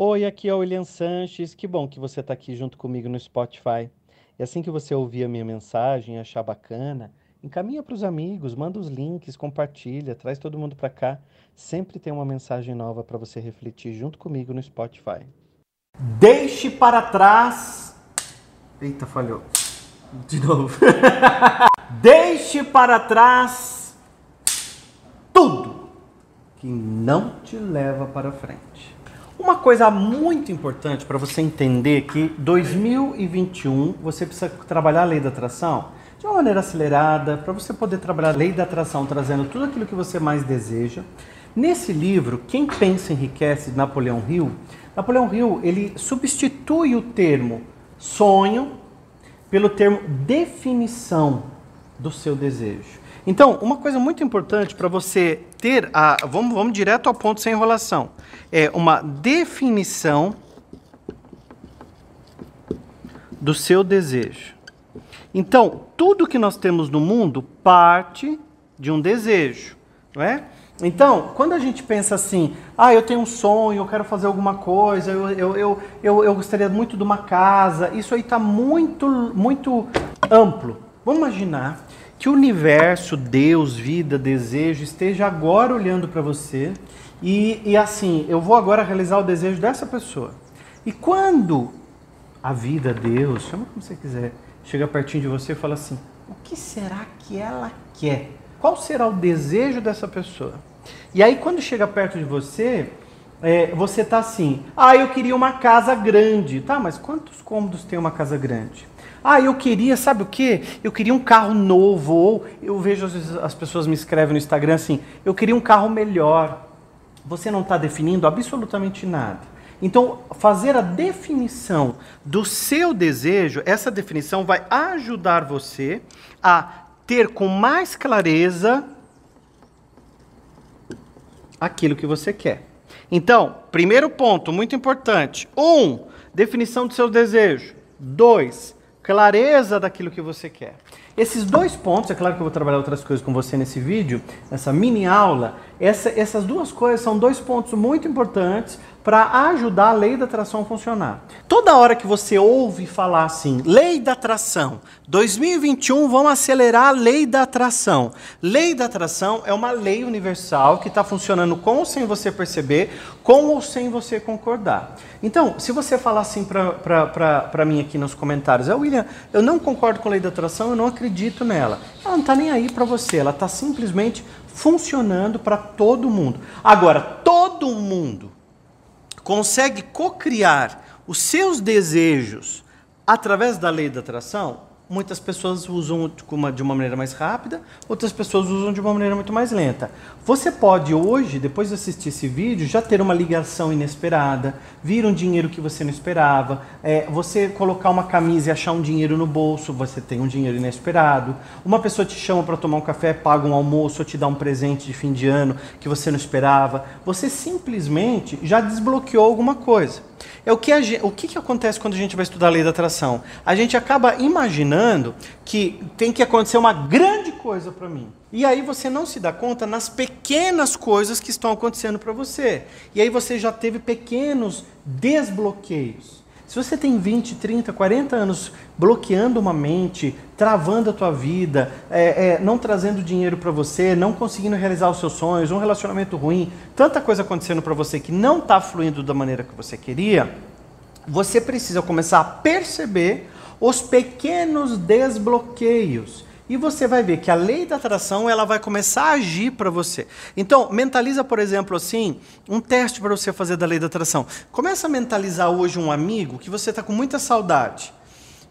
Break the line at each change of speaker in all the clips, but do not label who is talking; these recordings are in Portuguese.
Oi, aqui é o William Sanches. Que bom que você está aqui junto comigo no Spotify. E assim que você ouvir a minha mensagem e achar bacana, encaminha para os amigos, manda os links, compartilha, traz todo mundo para cá. Sempre tem uma mensagem nova para você refletir junto comigo no Spotify. Deixe para trás. Eita, falhou. De novo. Deixe para trás tudo que não te leva para frente. Uma coisa muito importante para você entender que 2021 você precisa trabalhar a lei da atração de uma maneira acelerada, para você poder trabalhar a lei da atração trazendo tudo aquilo que você mais deseja. Nesse livro, Quem Pensa Enriquece, de Napoleão Hill, Napoleão Hill ele substitui o termo sonho pelo termo definição do seu desejo. Então, uma coisa muito importante para você ter a. Vamos, vamos direto ao ponto sem enrolação. É uma definição do seu desejo. Então, tudo que nós temos no mundo parte de um desejo, não é? Então, quando a gente pensa assim, ah, eu tenho um sonho, eu quero fazer alguma coisa, eu, eu, eu, eu, eu gostaria muito de uma casa, isso aí está muito, muito amplo. Vamos imaginar que o universo, Deus, vida, desejo esteja agora olhando para você e, e assim, eu vou agora realizar o desejo dessa pessoa. E quando a vida, Deus, chama como você quiser, chega pertinho de você e fala assim: o que será que ela quer? Qual será o desejo dessa pessoa? E aí, quando chega perto de você, é, você tá assim: ah, eu queria uma casa grande. Tá, mas quantos cômodos tem uma casa grande? Ah, eu queria, sabe o quê? Eu queria um carro novo. Ou eu vejo às vezes as pessoas me escrevem no Instagram assim: eu queria um carro melhor. Você não está definindo absolutamente nada. Então, fazer a definição do seu desejo, essa definição vai ajudar você a ter com mais clareza aquilo que você quer. Então, primeiro ponto, muito importante. Um, definição do seu desejo. Dois, clareza daquilo que você quer. Esses dois pontos, é claro que eu vou trabalhar outras coisas com você nesse vídeo, nessa mini aula. Essa, essas duas coisas são dois pontos muito importantes para ajudar a lei da atração a funcionar. Toda hora que você ouve falar assim, lei da atração, 2021 vamos acelerar a lei da atração. Lei da atração é uma lei universal que está funcionando com ou sem você perceber, com ou sem você concordar. Então, se você falar assim para mim aqui nos comentários, é William, eu não concordo com a lei da atração, eu não acredito nela. Ela não está nem aí para você, ela está simplesmente funcionando para todo mundo. Agora, todo mundo consegue cocriar os seus desejos através da lei da atração, muitas pessoas usam de uma maneira mais rápida, outras pessoas usam de uma maneira muito mais lenta. Você pode hoje, depois de assistir esse vídeo, já ter uma ligação inesperada, vir um dinheiro que você não esperava, é, você colocar uma camisa e achar um dinheiro no bolso, você tem um dinheiro inesperado. Uma pessoa te chama para tomar um café, paga um almoço ou te dá um presente de fim de ano que você não esperava. Você simplesmente já desbloqueou alguma coisa. É o que, a, o que, que acontece quando a gente vai estudar a lei da atração? A gente acaba imaginando que tem que acontecer uma grande coisa para mim. E aí você não se dá conta nas pequenas coisas que estão acontecendo para você. E aí você já teve pequenos desbloqueios. Se você tem 20, 30, 40 anos bloqueando uma mente, travando a tua vida, é, é, não trazendo dinheiro para você, não conseguindo realizar os seus sonhos, um relacionamento ruim, tanta coisa acontecendo para você que não está fluindo da maneira que você queria, você precisa começar a perceber os pequenos desbloqueios e você vai ver que a lei da atração ela vai começar a agir para você. Então, mentaliza, por exemplo, assim, um teste para você fazer da lei da atração. Começa a mentalizar hoje um amigo que você está com muita saudade.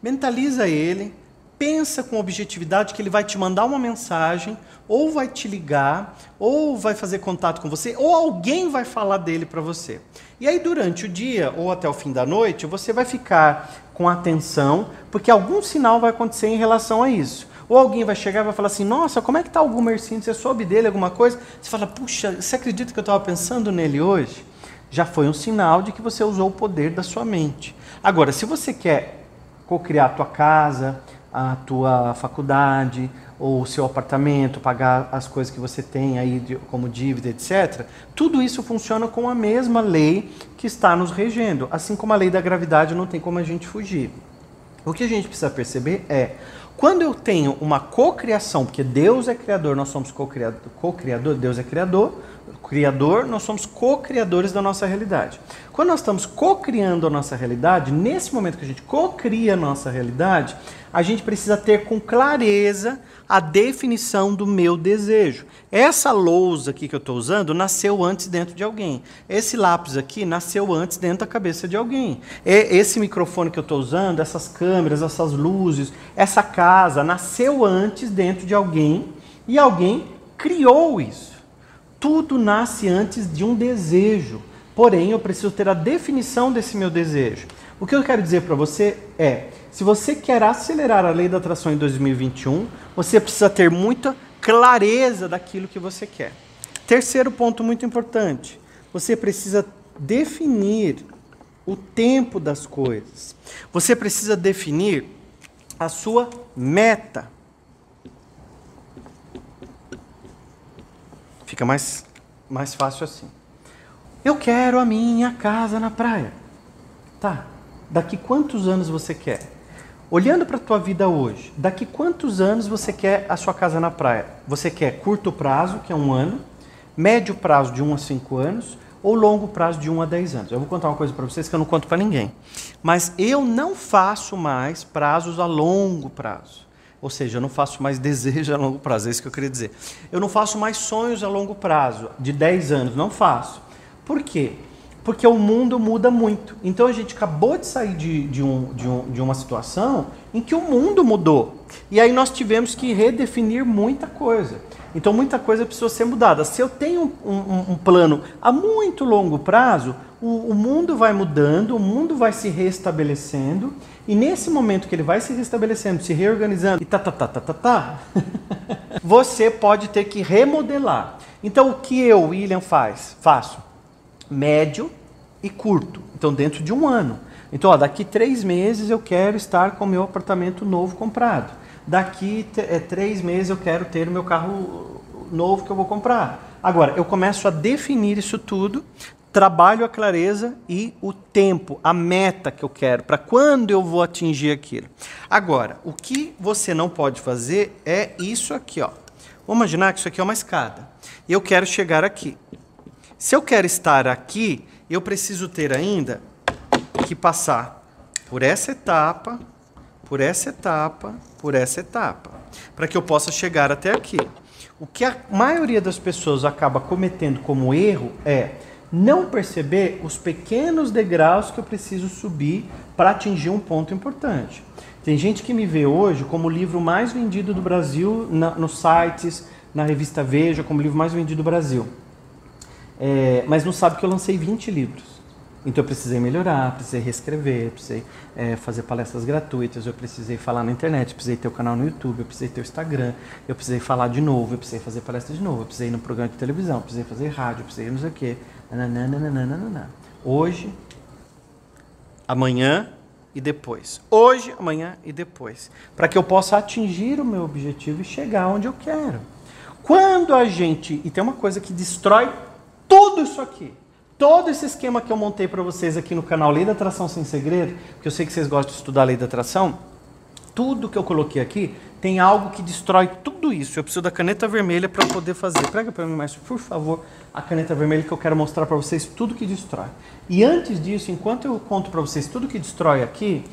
Mentaliza ele, pensa com objetividade que ele vai te mandar uma mensagem, ou vai te ligar, ou vai fazer contato com você, ou alguém vai falar dele para você. E aí, durante o dia ou até o fim da noite, você vai ficar com atenção, porque algum sinal vai acontecer em relação a isso. Ou alguém vai chegar e vai falar assim: Nossa, como é que está o Gumercindo? Você soube dele alguma coisa? Você fala: Puxa, você acredita que eu estava pensando nele hoje? Já foi um sinal de que você usou o poder da sua mente. Agora, se você quer cocriar a tua casa, a tua faculdade, ou o seu apartamento, pagar as coisas que você tem aí como dívida, etc. Tudo isso funciona com a mesma lei que está nos regendo, assim como a lei da gravidade não tem como a gente fugir. O que a gente precisa perceber é quando eu tenho uma cocriação, porque Deus é criador, nós somos co-criador, co-criador, Deus é criador, criador, nós somos co-criadores da nossa realidade. Quando nós estamos co-criando a nossa realidade, nesse momento que a gente co-cria a nossa realidade, a gente precisa ter com clareza a definição do meu desejo. Essa lousa aqui que eu estou usando nasceu antes dentro de alguém. Esse lápis aqui nasceu antes dentro da cabeça de alguém. Esse microfone que eu estou usando, essas câmeras, essas luzes, essa casa nasceu antes dentro de alguém e alguém criou isso. Tudo nasce antes de um desejo. Porém, eu preciso ter a definição desse meu desejo. O que eu quero dizer para você é: se você quer acelerar a lei da atração em 2021, você precisa ter muita clareza daquilo que você quer. Terceiro ponto muito importante: você precisa definir o tempo das coisas. Você precisa definir a sua meta. Fica mais, mais fácil assim. Eu quero a minha casa na praia. Tá. Daqui quantos anos você quer? Olhando para a tua vida hoje, daqui quantos anos você quer a sua casa na praia? Você quer curto prazo, que é um ano, médio prazo de 1 a 5 anos, ou longo prazo de 1 a 10 anos? Eu vou contar uma coisa para vocês que eu não conto para ninguém. Mas eu não faço mais prazos a longo prazo. Ou seja, eu não faço mais desejo a longo prazo, é isso que eu queria dizer. Eu não faço mais sonhos a longo prazo, de 10 anos, não faço. Por quê? porque o mundo muda muito. Então a gente acabou de sair de, de, um, de, um, de uma situação em que o mundo mudou. E aí nós tivemos que redefinir muita coisa. Então muita coisa precisou ser mudada. Se eu tenho um, um, um plano a muito longo prazo, o, o, mundo vai mudando, o mundo vai se restabelecendo, e nesse momento que ele vai se restabelecendo, se reorganizando, e tá, tá, tá, tá, tá, tá, você pode ter que remodelar. Então o que eu, William, faz? Faço médio e curto. Então, dentro de um ano. Então, ó, daqui três meses eu quero estar com o meu apartamento novo comprado. Daqui é, três meses eu quero ter o meu carro novo que eu vou comprar. Agora, eu começo a definir isso tudo, trabalho a clareza e o tempo, a meta que eu quero, para quando eu vou atingir aquilo. Agora, o que você não pode fazer é isso aqui, ó. Vamos imaginar que isso aqui é uma escada. Eu quero chegar aqui. Se eu quero estar aqui, eu preciso ter ainda que passar por essa etapa, por essa etapa, por essa etapa, para que eu possa chegar até aqui. O que a maioria das pessoas acaba cometendo como erro é não perceber os pequenos degraus que eu preciso subir para atingir um ponto importante. Tem gente que me vê hoje como o livro mais vendido do Brasil na, nos sites, na revista Veja, como o livro mais vendido do Brasil é, mas não sabe que eu lancei 20 livros. Então eu precisei melhorar, precisei reescrever, precisei é, fazer palestras gratuitas, eu precisei falar na internet, eu precisei ter o canal no YouTube, eu precisei ter o Instagram, eu precisei falar de novo, eu precisei fazer palestra de novo, eu precisei ir no programa de televisão, eu precisei fazer rádio, eu precisei não sei o quê. Nananana. Hoje, amanhã e depois. Hoje, amanhã e depois. Para que eu possa atingir o meu objetivo e chegar onde eu quero. Quando a gente. E tem uma coisa que destrói tudo isso aqui, todo esse esquema que eu montei para vocês aqui no canal Lei da Atração Sem Segredo, porque eu sei que vocês gostam de estudar a Lei da Atração, tudo que eu coloquei aqui tem algo que destrói tudo isso. Eu preciso da caneta vermelha para poder fazer. Prega para mim mais, por favor, a caneta vermelha que eu quero mostrar para vocês tudo que destrói. E antes disso, enquanto eu conto para vocês tudo que destrói aqui,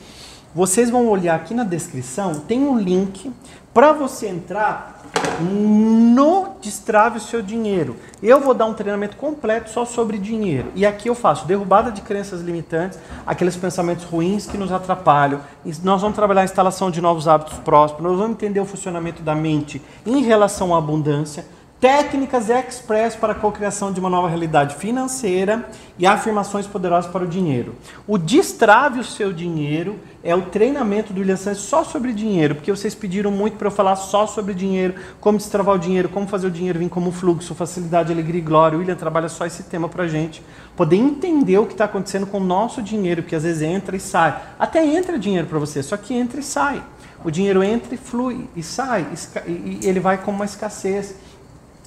vocês vão olhar aqui na descrição, tem um link para você entrar no Destrave o seu dinheiro. Eu vou dar um treinamento completo só sobre dinheiro. E aqui eu faço derrubada de crenças limitantes, aqueles pensamentos ruins que nos atrapalham. Nós vamos trabalhar a instalação de novos hábitos prósperos, nós vamos entender o funcionamento da mente em relação à abundância técnicas express para a cocriação de uma nova realidade financeira e afirmações poderosas para o dinheiro. O Destrave o seu dinheiro é o treinamento do William Santos só sobre dinheiro, porque vocês pediram muito para eu falar só sobre dinheiro, como destravar o dinheiro, como fazer o dinheiro vir como fluxo, facilidade, alegria e glória. O William trabalha só esse tema para gente poder entender o que está acontecendo com o nosso dinheiro, que às vezes entra e sai. Até entra dinheiro para você, só que entra e sai. o dinheiro entra e flui, e sai, e ele vai como uma escassez.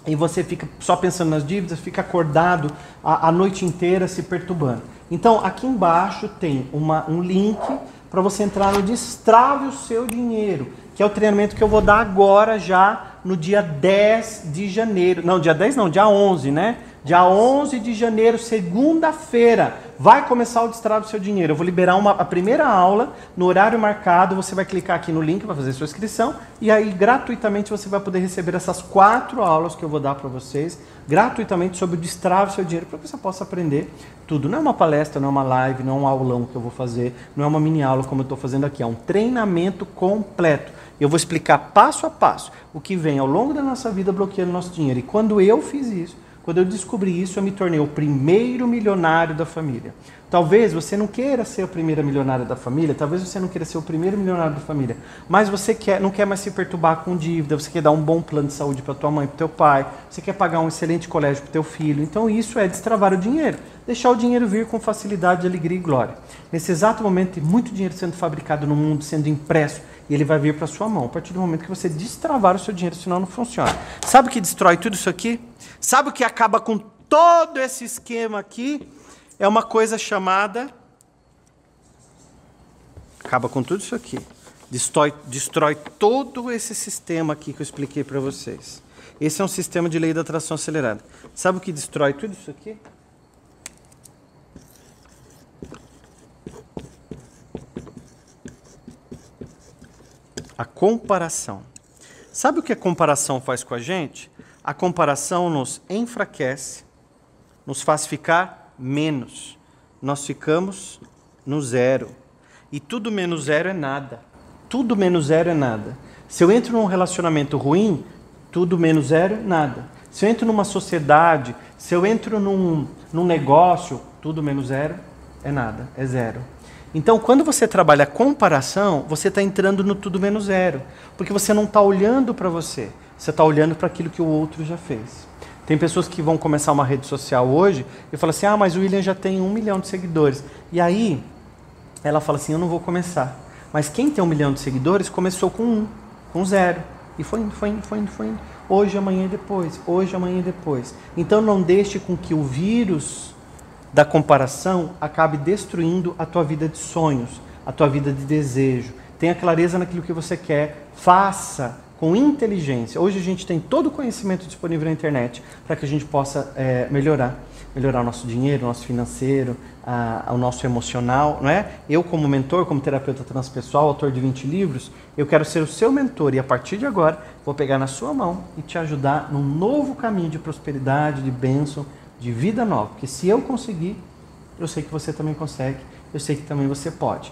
E você fica só pensando nas dívidas, fica acordado a, a noite inteira se perturbando. Então, aqui embaixo tem uma, um link para você entrar no Destrave o Seu Dinheiro, que é o treinamento que eu vou dar agora já no dia 10 de janeiro. Não, dia 10 não, dia 11, né? Dia 11 de janeiro, segunda-feira, vai começar o Destrave o Seu Dinheiro. Eu vou liberar uma, a primeira aula no horário marcado. Você vai clicar aqui no link para fazer sua inscrição e aí gratuitamente você vai poder receber essas quatro aulas que eu vou dar para vocês, gratuitamente sobre o Destrave o Seu Dinheiro, para que você possa aprender tudo. Não é uma palestra, não é uma live, não é um aulão que eu vou fazer, não é uma mini aula como eu estou fazendo aqui, é um treinamento completo. Eu vou explicar passo a passo o que vem ao longo da nossa vida bloqueando nosso dinheiro. E quando eu fiz isso, quando eu descobri isso, eu me tornei o primeiro milionário da família. Talvez você não queira ser a primeira milionária da família, talvez você não queira ser o primeiro milionário da família, mas você quer, não quer mais se perturbar com dívida, você quer dar um bom plano de saúde para tua mãe, para teu pai, você quer pagar um excelente colégio para teu filho. Então isso é destravar o dinheiro, deixar o dinheiro vir com facilidade, alegria e glória. Nesse exato momento tem muito dinheiro sendo fabricado no mundo, sendo impresso, e ele vai vir para sua mão a partir do momento que você destravar o seu dinheiro, senão não funciona. Sabe o que destrói tudo isso aqui? Sabe o que acaba com todo esse esquema aqui? É uma coisa chamada. Acaba com tudo isso aqui. Destrói, destrói todo esse sistema aqui que eu expliquei para vocês. Esse é um sistema de lei da atração acelerada. Sabe o que destrói tudo isso aqui? A comparação. Sabe o que a comparação faz com a gente? A comparação nos enfraquece, nos faz ficar menos. Nós ficamos no zero. E tudo menos zero é nada. Tudo menos zero é nada. Se eu entro num relacionamento ruim, tudo menos zero é nada. Se eu entro numa sociedade, se eu entro num, num negócio, tudo menos zero é nada, é zero. Então, quando você trabalha comparação, você está entrando no tudo menos zero, porque você não está olhando para você, você está olhando para aquilo que o outro já fez. Tem pessoas que vão começar uma rede social hoje e falam assim: ah, mas o William já tem um milhão de seguidores. E aí ela fala assim: eu não vou começar. Mas quem tem um milhão de seguidores começou com um, com zero. E foi indo, foi indo, foi indo, foi indo. Hoje, amanhã e depois. Hoje, amanhã e depois. Então não deixe com que o vírus da comparação acabe destruindo a tua vida de sonhos, a tua vida de desejo. Tenha clareza naquilo que você quer, faça com inteligência. Hoje a gente tem todo o conhecimento disponível na internet para que a gente possa é, melhorar. Melhorar o nosso dinheiro, o nosso financeiro, a, o nosso emocional, não é? Eu, como mentor, como terapeuta transpessoal, autor de 20 livros, eu quero ser o seu mentor e a partir de agora vou pegar na sua mão e te ajudar num novo caminho de prosperidade, de bênção, de vida nova. Porque se eu conseguir, eu sei que você também consegue, eu sei que também você pode.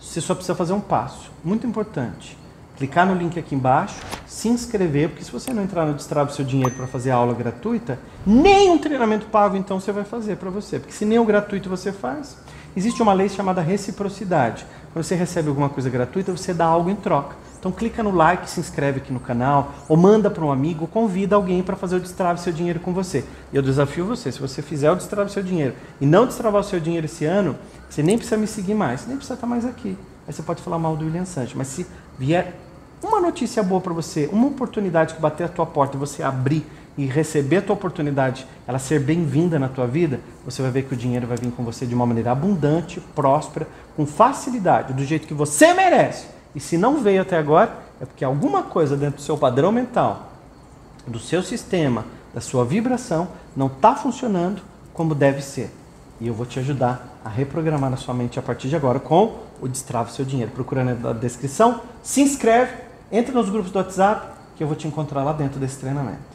Você só precisa fazer um passo, muito importante. Clicar no link aqui embaixo, se inscrever, porque se você não entrar no Destrave seu dinheiro para fazer a aula gratuita, nem um treinamento pago então você vai fazer para você, porque se nem o gratuito você faz, existe uma lei chamada reciprocidade. Quando você recebe alguma coisa gratuita, você dá algo em troca. Então clica no like, se inscreve aqui no canal, ou manda para um amigo, convida alguém para fazer o Destrave Seu Dinheiro com você. E eu desafio você, se você fizer o Destrave Seu Dinheiro e não destravar o seu dinheiro esse ano, você nem precisa me seguir mais, nem precisa estar mais aqui. Aí você pode falar mal do William Sanches, mas se vier uma notícia boa para você, uma oportunidade que bater a tua porta e você abrir e receber a tua oportunidade, ela ser bem-vinda na tua vida, você vai ver que o dinheiro vai vir com você de uma maneira abundante, próspera, com facilidade, do jeito que você merece e se não veio até agora, é porque alguma coisa dentro do seu padrão mental, do seu sistema, da sua vibração, não está funcionando como deve ser. E eu vou te ajudar a reprogramar na sua mente a partir de agora com o Destrave Seu Dinheiro. Procurando na descrição, se inscreve, entra nos grupos do WhatsApp, que eu vou te encontrar lá dentro desse treinamento.